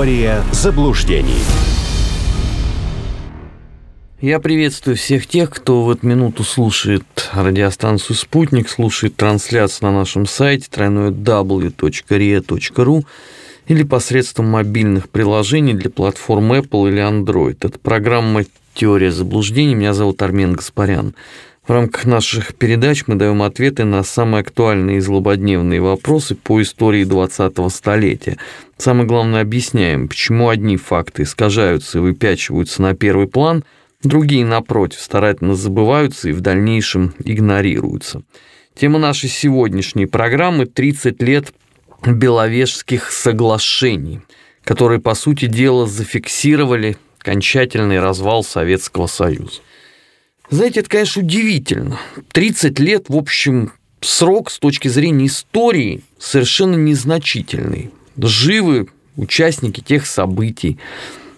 Теория заблуждений. Я приветствую всех тех, кто в эту минуту слушает радиостанцию «Спутник», слушает трансляцию на нашем сайте www.ria.ru или посредством мобильных приложений для платформ Apple или Android. Это программа «Теория заблуждений». Меня зовут Армен Гаспарян. В рамках наших передач мы даем ответы на самые актуальные и злободневные вопросы по истории 20-го столетия. Самое главное, объясняем, почему одни факты искажаются и выпячиваются на первый план, другие, напротив, старательно забываются и в дальнейшем игнорируются. Тема нашей сегодняшней программы «30 лет Беловежских соглашений», которые, по сути дела, зафиксировали окончательный развал Советского Союза. Знаете, это, конечно, удивительно. 30 лет, в общем, срок с точки зрения истории совершенно незначительный. Живы участники тех событий,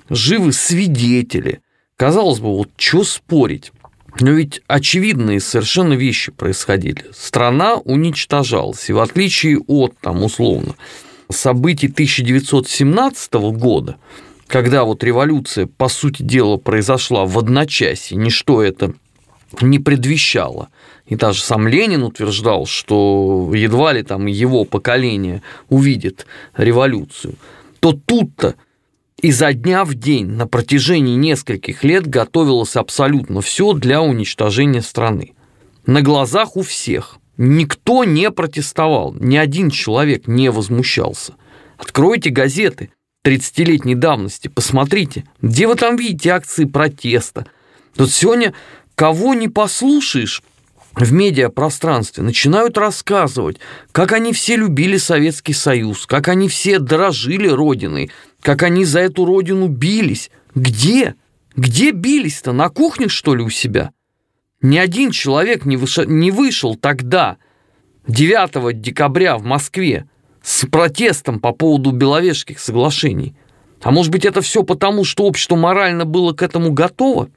живы свидетели. Казалось бы, вот что спорить? Но ведь очевидные совершенно вещи происходили. Страна уничтожалась, и в отличие от, там, условно, событий 1917 года, когда вот революция, по сути дела, произошла в одночасье, ничто это не предвещало. И даже сам Ленин утверждал, что едва ли там его поколение увидит революцию. То тут-то изо дня в день на протяжении нескольких лет готовилось абсолютно все для уничтожения страны. На глазах у всех. Никто не протестовал, ни один человек не возмущался. Откройте газеты 30-летней давности, посмотрите, где вы там видите акции протеста. Вот сегодня кого не послушаешь в медиапространстве, начинают рассказывать, как они все любили Советский Союз, как они все дорожили Родиной, как они за эту Родину бились. Где? Где бились-то? На кухне, что ли, у себя? Ни один человек не, выш... не вышел тогда, 9 декабря в Москве, с протестом по поводу Беловежских соглашений. А может быть, это все потому, что общество морально было к этому готово?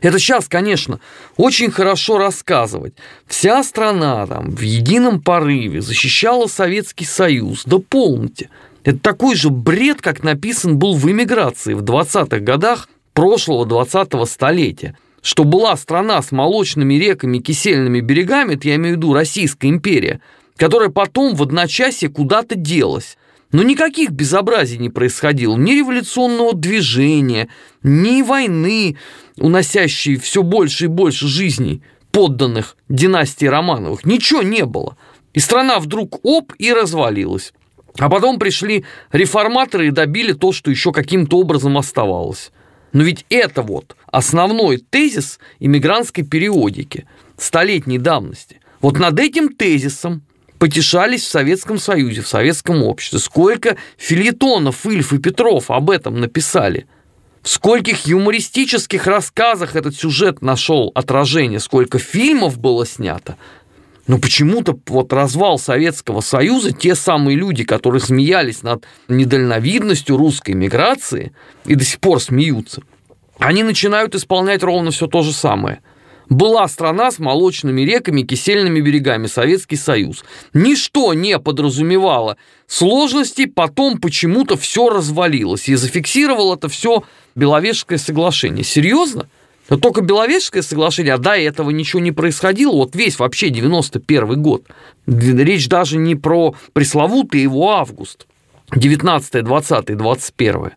Это сейчас, конечно, очень хорошо рассказывать. Вся страна там в едином порыве защищала Советский Союз. Да помните, это такой же бред, как написан был в эмиграции в 20-х годах прошлого 20-го столетия. Что была страна с молочными реками, кисельными берегами, это я имею в виду Российская империя, которая потом в одночасье куда-то делась. Но никаких безобразий не происходило, ни революционного движения, ни войны, уносящей все больше и больше жизней подданных династии Романовых. Ничего не было. И страна вдруг оп и развалилась. А потом пришли реформаторы и добили то, что еще каким-то образом оставалось. Но ведь это вот основной тезис иммигрантской периодики столетней давности. Вот над этим тезисом потешались в Советском Союзе, в Советском обществе. Сколько филитонов Ильф и Петров об этом написали. В скольких юмористических рассказах этот сюжет нашел отражение, сколько фильмов было снято. Но почему-то вот развал Советского Союза, те самые люди, которые смеялись над недальновидностью русской миграции и до сих пор смеются, они начинают исполнять ровно все то же самое – была страна с молочными реками, кисельными берегами, Советский Союз. Ничто не подразумевало сложностей, потом почему-то все развалилось. И зафиксировал это все Беловежское соглашение. Серьезно? Но только Беловежское соглашение, а до этого ничего не происходило, вот весь вообще 91 год. Речь даже не про пресловутый его август, 19, 20, 21.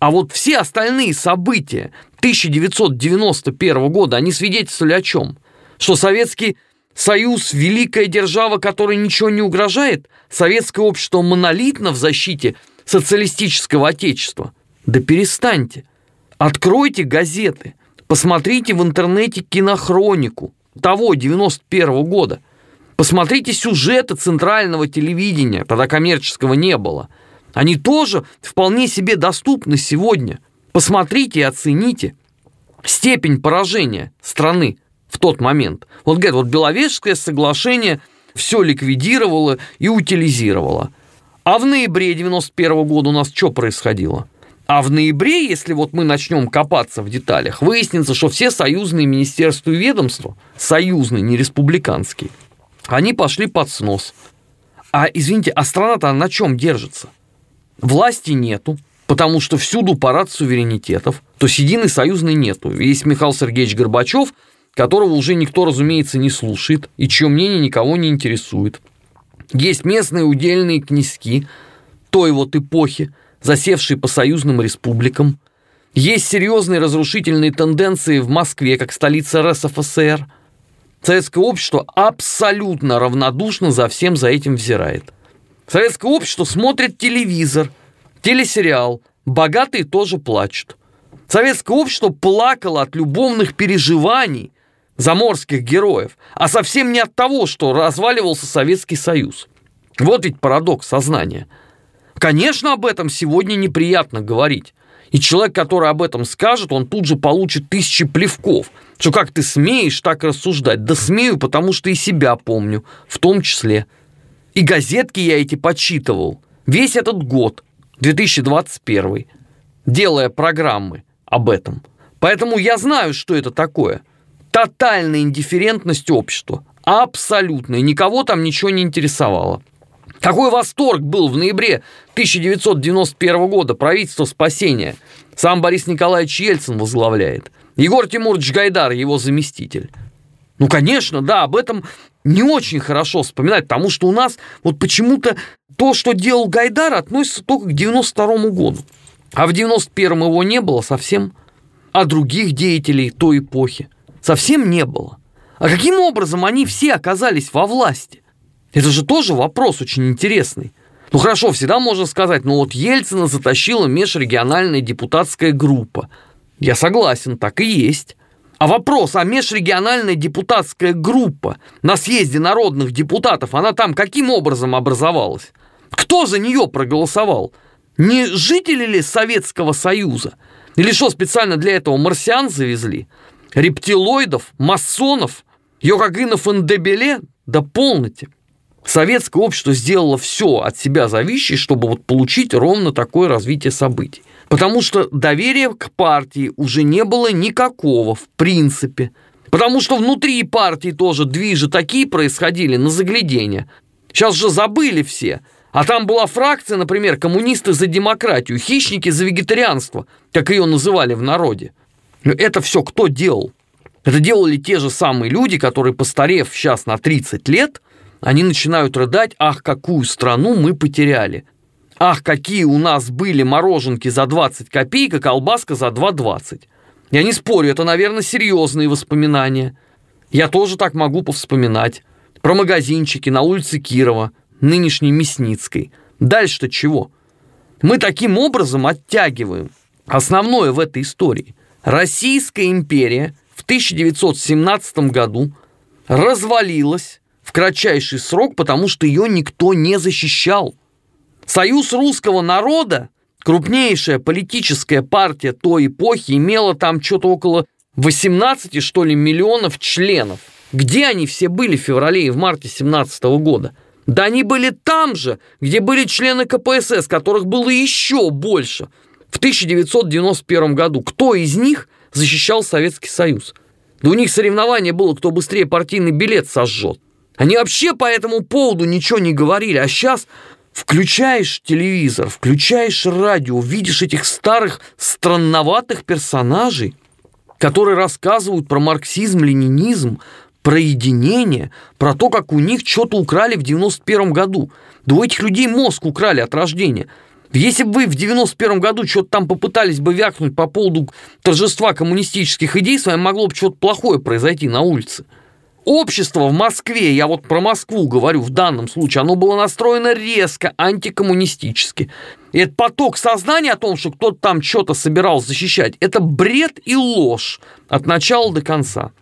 А вот все остальные события 1991 года, они свидетельствовали о чем? Что Советский Союз – великая держава, которой ничего не угрожает? Советское общество монолитно в защите социалистического отечества? Да перестаньте. Откройте газеты, посмотрите в интернете кинохронику того 91 года. Посмотрите сюжеты центрального телевидения, тогда коммерческого не было – они тоже вполне себе доступны сегодня. Посмотрите и оцените степень поражения страны в тот момент. Вот говорят, вот Беловежское соглашение все ликвидировало и утилизировало. А в ноябре 91 года у нас что происходило? А в ноябре, если вот мы начнем копаться в деталях, выяснится, что все союзные министерства и ведомства, союзные, не республиканские, они пошли под снос. А, извините, а страна-то на чем держится? Власти нету, потому что всюду парад суверенитетов, то есть единой союзной нету. Есть Михаил Сергеевич Горбачев, которого уже никто, разумеется, не слушает и чье мнение никого не интересует. Есть местные удельные князьки той вот эпохи, засевшие по союзным республикам. Есть серьезные разрушительные тенденции в Москве, как столица РСФСР. Советское общество абсолютно равнодушно за всем за этим взирает. Советское общество смотрит телевизор – Телесериал «Богатые тоже плачут». Советское общество плакало от любовных переживаний заморских героев, а совсем не от того, что разваливался Советский Союз. Вот ведь парадокс сознания. Конечно, об этом сегодня неприятно говорить. И человек, который об этом скажет, он тут же получит тысячи плевков. Что как ты смеешь так рассуждать? Да смею, потому что и себя помню, в том числе. И газетки я эти почитывал весь этот год – 2021, делая программы об этом. Поэтому я знаю, что это такое. Тотальная индифферентность общества. Абсолютная. Никого там ничего не интересовало. Какой восторг был в ноябре 1991 года правительство спасения. Сам Борис Николаевич Ельцин возглавляет. Егор Тимурович Гайдар, его заместитель. Ну, конечно, да, об этом не очень хорошо вспоминать, потому что у нас вот почему-то то, что делал Гайдар, относится только к 92 году. А в 91-м его не было совсем. А других деятелей той эпохи совсем не было. А каким образом они все оказались во власти? Это же тоже вопрос очень интересный. Ну хорошо, всегда можно сказать, ну вот Ельцина затащила межрегиональная депутатская группа. Я согласен, так и есть. А вопрос, а межрегиональная депутатская группа на съезде народных депутатов, она там каким образом образовалась? Кто за нее проголосовал? Не жители ли Советского Союза? Или что, специально для этого марсиан завезли? Рептилоидов? Масонов? Йогагинов Эндебеле? Да полноте. Советское общество сделало все от себя зависящее, чтобы вот получить ровно такое развитие событий. Потому что доверия к партии уже не было никакого, в принципе. Потому что внутри партии тоже движи такие происходили на заглядение. Сейчас же забыли все – а там была фракция, например, коммунисты за демократию, хищники за вегетарианство, как ее называли в народе. Но это все кто делал? Это делали те же самые люди, которые, постарев сейчас на 30 лет, они начинают рыдать, ах, какую страну мы потеряли. Ах, какие у нас были мороженки за 20 копеек, а колбаска за 2,20. Я не спорю, это, наверное, серьезные воспоминания. Я тоже так могу повспоминать. Про магазинчики на улице Кирова – нынешней Мясницкой. Дальше-то чего? Мы таким образом оттягиваем основное в этой истории. Российская империя в 1917 году развалилась в кратчайший срок, потому что ее никто не защищал. Союз русского народа, крупнейшая политическая партия той эпохи, имела там что-то около 18, что ли, миллионов членов. Где они все были в феврале и в марте 17 года? Да они были там же, где были члены КПСС, которых было еще больше. В 1991 году кто из них защищал Советский Союз? Да у них соревнование было, кто быстрее партийный билет сожжет. Они вообще по этому поводу ничего не говорили, а сейчас включаешь телевизор, включаешь радио, видишь этих старых странноватых персонажей, которые рассказывают про марксизм, ленинизм, про единение, про то, как у них что-то украли в 91 году. Да у этих людей мозг украли от рождения. Если бы вы в 91 году что-то там попытались бы вякнуть по поводу торжества коммунистических идей, с вами могло бы что-то плохое произойти на улице. Общество в Москве, я вот про Москву говорю в данном случае, оно было настроено резко антикоммунистически. И этот поток сознания о том, что кто-то там что-то собирался защищать, это бред и ложь от начала до конца.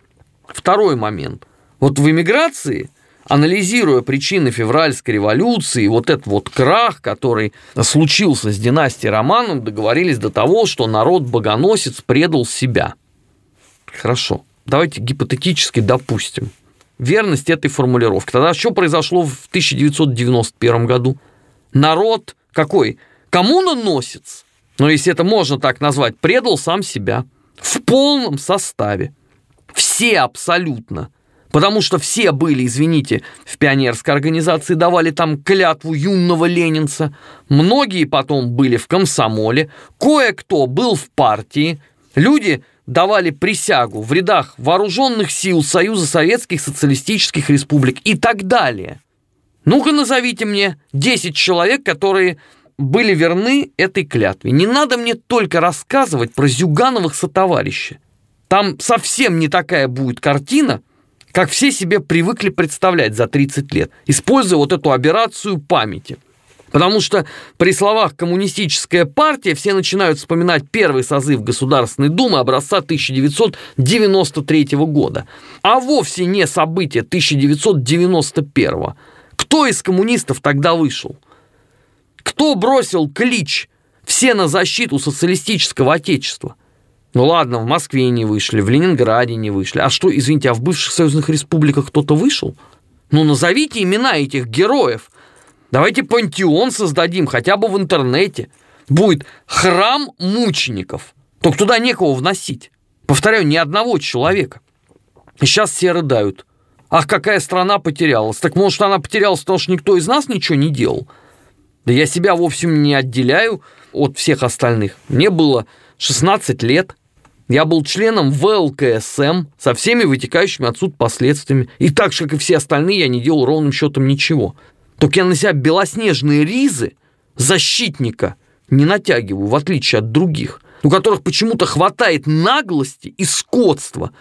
Второй момент. Вот в эмиграции, анализируя причины февральской революции, вот этот вот крах, который случился с династией Романов, договорились до того, что народ-богоносец предал себя. Хорошо, давайте гипотетически допустим верность этой формулировки. Тогда что произошло в 1991 году? Народ какой? Коммуна-носец, но если это можно так назвать, предал сам себя в полном составе. Все абсолютно Потому что все были, извините, в пионерской организации, давали там клятву юного ленинца. Многие потом были в комсомоле. Кое-кто был в партии. Люди давали присягу в рядах вооруженных сил Союза Советских Социалистических Республик и так далее. Ну-ка назовите мне 10 человек, которые были верны этой клятве. Не надо мне только рассказывать про Зюгановых сотоварища. Там совсем не такая будет картина, как все себе привыкли представлять за 30 лет, используя вот эту операцию памяти. Потому что при словах «коммунистическая партия» все начинают вспоминать первый созыв Государственной Думы образца 1993 года, а вовсе не события 1991. Кто из коммунистов тогда вышел? Кто бросил клич «все на защиту социалистического отечества»? Ну ладно, в Москве не вышли, в Ленинграде не вышли. А что, извините, а в бывших союзных республиках кто-то вышел? Ну назовите имена этих героев. Давайте пантеон создадим хотя бы в интернете. Будет храм мучеников. Только туда некого вносить. Повторяю, ни одного человека. И сейчас все рыдают. Ах, какая страна потерялась. Так может она потерялась, потому что никто из нас ничего не делал? Да я себя вовсе не отделяю от всех остальных. Мне было 16 лет. Я был членом ВЛКСМ со всеми вытекающими отсюда последствиями. И так же, как и все остальные, я не делал ровным счетом ничего. Только я на себя белоснежные ризы защитника не натягиваю, в отличие от других, у которых почему-то хватает наглости и скотства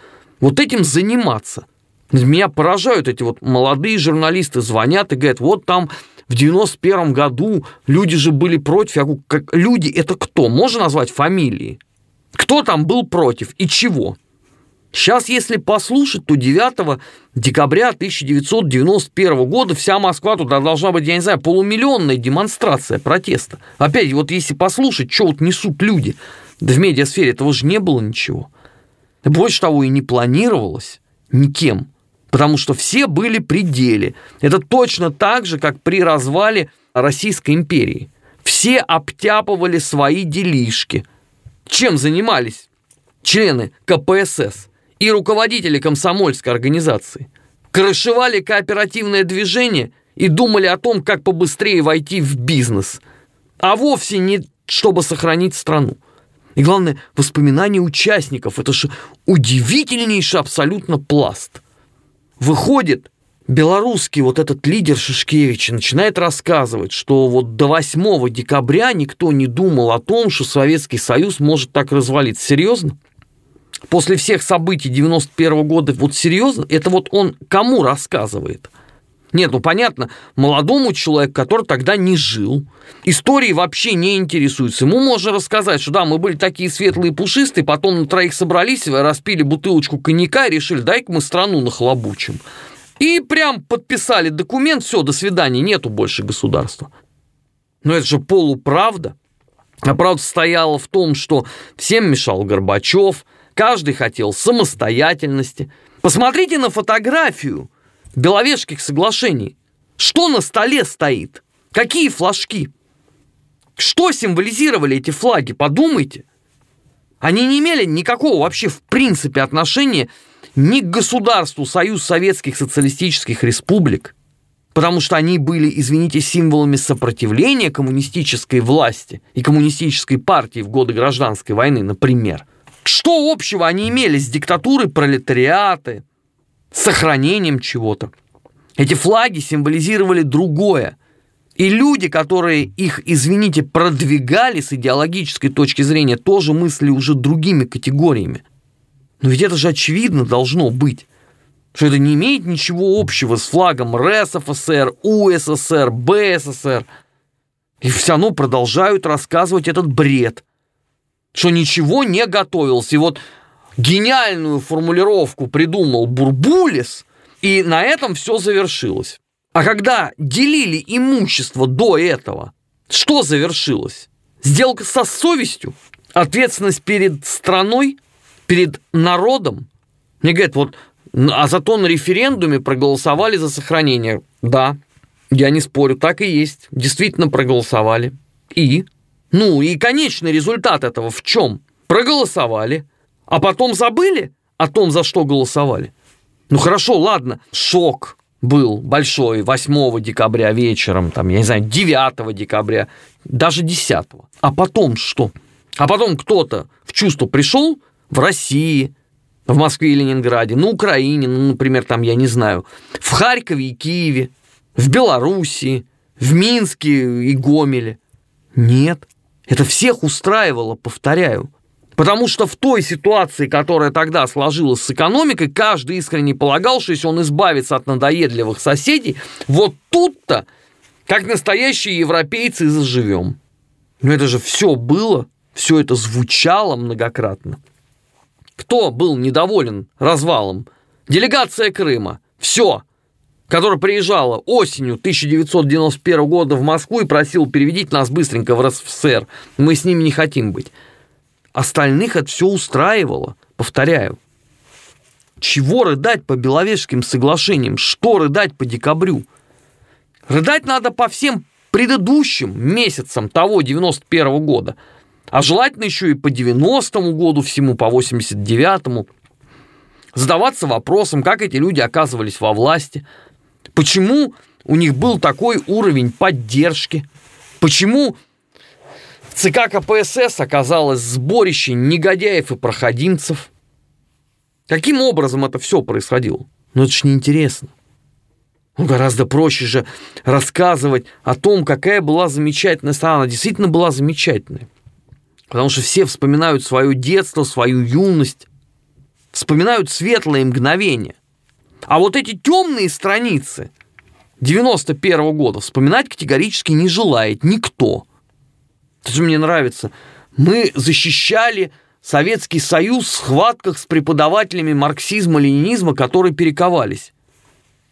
вот этим заниматься. Меня поражают эти вот молодые журналисты, звонят и говорят, вот там в 91 году люди же были против. Я говорю, как, люди это кто? Можно назвать фамилии? Кто там был против и чего? Сейчас, если послушать, то 9 декабря 1991 года вся Москва, туда должна быть, я не знаю, полумиллионная демонстрация протеста. Опять, вот если послушать, что вот несут люди да в медиасфере, этого же не было ничего. Больше того, и не планировалось никем, потому что все были при деле. Это точно так же, как при развале Российской империи. Все обтяпывали свои делишки – чем занимались члены КПСС и руководители комсомольской организации? Крышевали кооперативное движение и думали о том, как побыстрее войти в бизнес, а вовсе не чтобы сохранить страну. И главное, воспоминания участников. Это же удивительнейший абсолютно пласт. Выходит, белорусский вот этот лидер Шишкевич начинает рассказывать, что вот до 8 декабря никто не думал о том, что Советский Союз может так развалиться. Серьезно? После всех событий 91 года, вот серьезно? Это вот он кому рассказывает? Нет, ну понятно, молодому человеку, который тогда не жил, истории вообще не интересуется. Ему можно рассказать, что да, мы были такие светлые пушистые, потом на троих собрались, распили бутылочку коньяка и решили, дай-ка мы страну нахлобучим. И прям подписали документ, все, до свидания, нету больше государства. Но это же полуправда. А правда стояла в том, что всем мешал Горбачев, каждый хотел самостоятельности. Посмотрите на фотографию Беловежских соглашений. Что на столе стоит? Какие флажки? Что символизировали эти флаги? Подумайте. Они не имели никакого вообще в принципе отношения ни к государству Союз Советских Социалистических Республик, потому что они были, извините, символами сопротивления коммунистической власти и коммунистической партии в годы гражданской войны, например. Что общего они имели с диктатурой пролетариата, с сохранением чего-то? Эти флаги символизировали другое. И люди, которые их, извините, продвигали с идеологической точки зрения, тоже мыслили уже другими категориями. Но ведь это же очевидно должно быть, что это не имеет ничего общего с флагом РСФСР, УССР, БССР. И все равно продолжают рассказывать этот бред, что ничего не готовился. И вот гениальную формулировку придумал Бурбулис, и на этом все завершилось. А когда делили имущество до этого, что завершилось? Сделка со совестью? Ответственность перед страной? перед народом. Мне говорят, вот, а зато на референдуме проголосовали за сохранение. Да, я не спорю, так и есть. Действительно проголосовали. И? Ну, и конечный результат этого в чем? Проголосовали, а потом забыли о том, за что голосовали. Ну хорошо, ладно, шок был большой 8 декабря вечером, там, я не знаю, 9 декабря, даже 10. А потом что? А потом кто-то в чувство пришел в России, в Москве и Ленинграде, на Украине, ну, например, там, я не знаю, в Харькове и Киеве, в Белоруссии, в Минске и Гомеле. Нет, это всех устраивало, повторяю. Потому что в той ситуации, которая тогда сложилась с экономикой, каждый искренне полагал, что если он избавится от надоедливых соседей, вот тут-то, как настоящие европейцы, заживем. Но это же все было, все это звучало многократно. Кто был недоволен развалом? Делегация Крыма. Все. Которая приезжала осенью 1991 года в Москву и просила переведите нас быстренько в РСФСР. Мы с ними не хотим быть. Остальных это все устраивало, повторяю. Чего рыдать по Беловежским соглашениям? Что рыдать по декабрю? Рыдать надо по всем предыдущим месяцам того 91 -го года. А желательно еще и по 90-му году всему, по 89-му. Задаваться вопросом, как эти люди оказывались во власти, почему у них был такой уровень поддержки, почему ЦК КПСС оказалось сборище негодяев и проходимцев. Каким образом это все происходило? Ну это ж неинтересно. Ну, гораздо проще же рассказывать о том, какая была замечательная страна. Она действительно была замечательной. Потому что все вспоминают свое детство, свою юность, вспоминают светлые мгновения. А вот эти темные страницы 91 -го года вспоминать категорически не желает никто. Это же мне нравится. Мы защищали Советский Союз в схватках с преподавателями марксизма-ленинизма, которые перековались.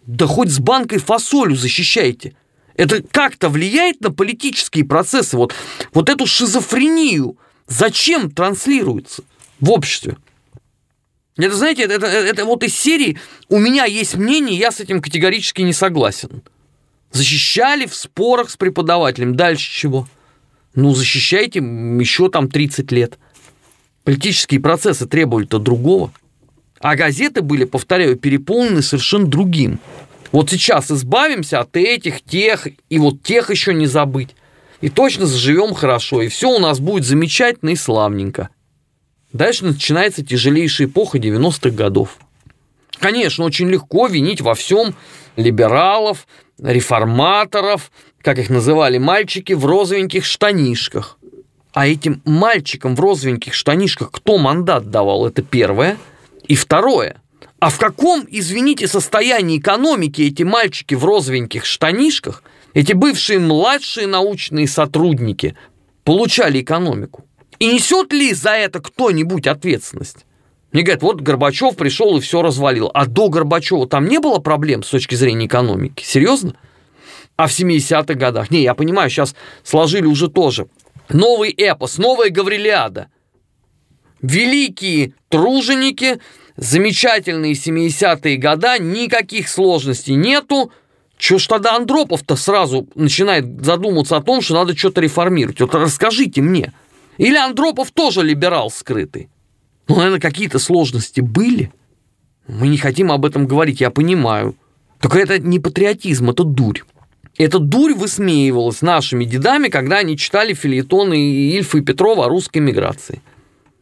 Да хоть с банкой фасолью защищайте. Это как-то влияет на политические процессы. Вот, вот эту шизофрению зачем транслируется в обществе? Это, знаете, это, это, это вот из серии «У меня есть мнение, я с этим категорически не согласен». Защищали в спорах с преподавателем. Дальше чего? Ну, защищайте еще там 30 лет. Политические процессы требовали-то другого. А газеты были, повторяю, переполнены совершенно другим. Вот сейчас избавимся от этих, тех, и вот тех еще не забыть. И точно заживем хорошо, и все у нас будет замечательно и славненько. Дальше начинается тяжелейшая эпоха 90-х годов. Конечно, очень легко винить во всем либералов, реформаторов, как их называли мальчики, в розовеньких штанишках. А этим мальчикам в розовеньких штанишках кто мандат давал? Это первое. И второе. А в каком, извините, состоянии экономики эти мальчики в розовеньких штанишках, эти бывшие младшие научные сотрудники, получали экономику? И несет ли за это кто-нибудь ответственность? Мне говорят, вот Горбачев пришел и все развалил. А до Горбачева там не было проблем с точки зрения экономики? Серьезно? а в 70-х годах. Не, я понимаю, сейчас сложили уже тоже. Новый эпос, новая Гаврилиада. Великие труженики, замечательные 70-е года, никаких сложностей нету. Чего ж тогда Андропов-то сразу начинает задумываться о том, что надо что-то реформировать? Вот расскажите мне. Или Андропов тоже либерал скрытый? Ну, наверное, какие-то сложности были. Мы не хотим об этом говорить, я понимаю. Только это не патриотизм, это дурь. Эта дурь высмеивалась нашими дедами, когда они читали фильетоны Ильфа и Петрова о русской миграции.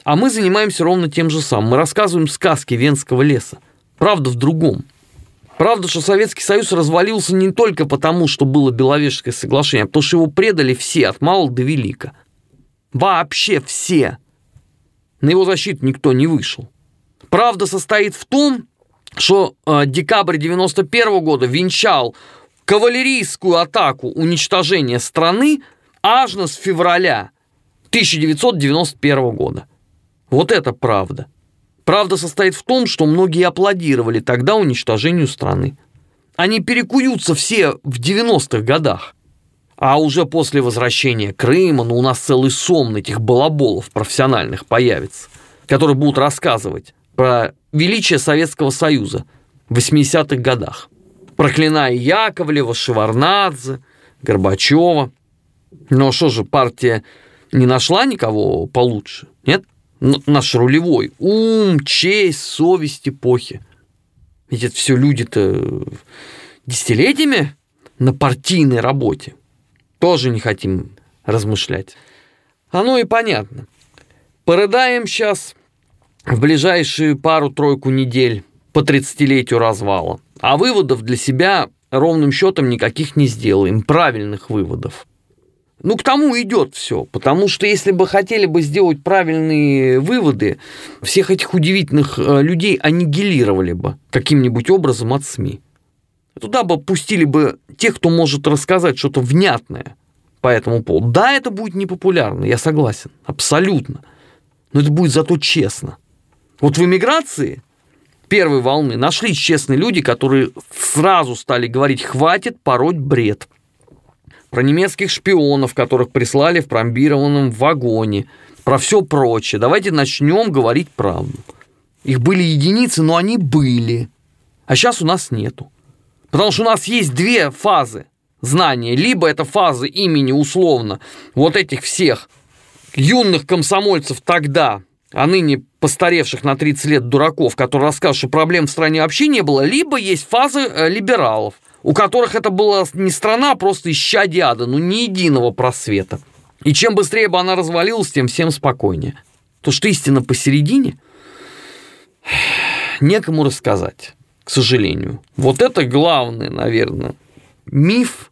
А мы занимаемся ровно тем же самым. Мы рассказываем сказки Венского леса. Правда в другом. Правда, что Советский Союз развалился не только потому, что было Беловежское соглашение, а потому что его предали все, от малого до велика. Вообще все. На его защиту никто не вышел. Правда состоит в том, что э, декабрь 91 года венчал кавалерийскую атаку уничтожения страны аж с февраля 1991 года. Вот это правда. Правда состоит в том, что многие аплодировали тогда уничтожению страны. Они перекуются все в 90-х годах. А уже после возвращения Крыма, ну, у нас целый сом этих балаболов профессиональных появится, которые будут рассказывать про величие Советского Союза в 80-х годах проклиная Яковлева, Шеварнадзе, Горбачева. Но что же, партия не нашла никого получше? Нет? Наш рулевой. Ум, честь, совесть эпохи. Ведь это все люди-то десятилетиями на партийной работе. Тоже не хотим размышлять. Оно и понятно. Порыдаем сейчас в ближайшие пару-тройку недель по 30-летию развала. А выводов для себя ровным счетом никаких не сделаем, правильных выводов. Ну, к тому идет все, потому что если бы хотели бы сделать правильные выводы, всех этих удивительных э, людей аннигилировали бы каким-нибудь образом от СМИ. Туда бы пустили бы тех, кто может рассказать что-то внятное по этому поводу. Да, это будет непопулярно, я согласен, абсолютно. Но это будет зато честно. Вот в эмиграции первой волны нашлись честные люди, которые сразу стали говорить, хватит пороть бред. Про немецких шпионов, которых прислали в промбированном вагоне, про все прочее. Давайте начнем говорить правду. Их были единицы, но они были. А сейчас у нас нету. Потому что у нас есть две фазы знания. Либо это фазы имени условно вот этих всех юных комсомольцев тогда, а ныне постаревших на 30 лет дураков, которые расскажут, что проблем в стране вообще не было, либо есть фазы э, либералов, у которых это была не страна, а просто исчадие ада, ну ни единого просвета. И чем быстрее бы она развалилась, тем всем спокойнее. То, что истина посередине, некому рассказать, к сожалению. Вот это главный, наверное, миф,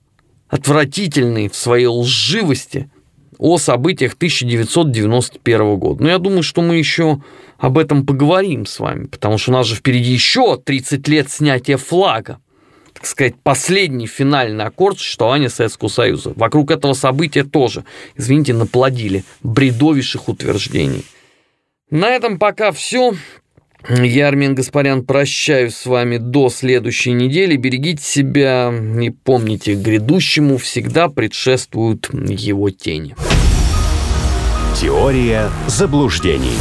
отвратительный в своей лживости – о событиях 1991 года. Но я думаю, что мы еще об этом поговорим с вами, потому что у нас же впереди еще 30 лет снятия флага так сказать, последний финальный аккорд существования Советского Союза. Вокруг этого события тоже, извините, наплодили бредовейших утверждений. На этом пока все. Я, Армен Гаспарян, прощаюсь с вами до следующей недели. Берегите себя и помните, грядущему всегда предшествуют его тени. Теория заблуждений.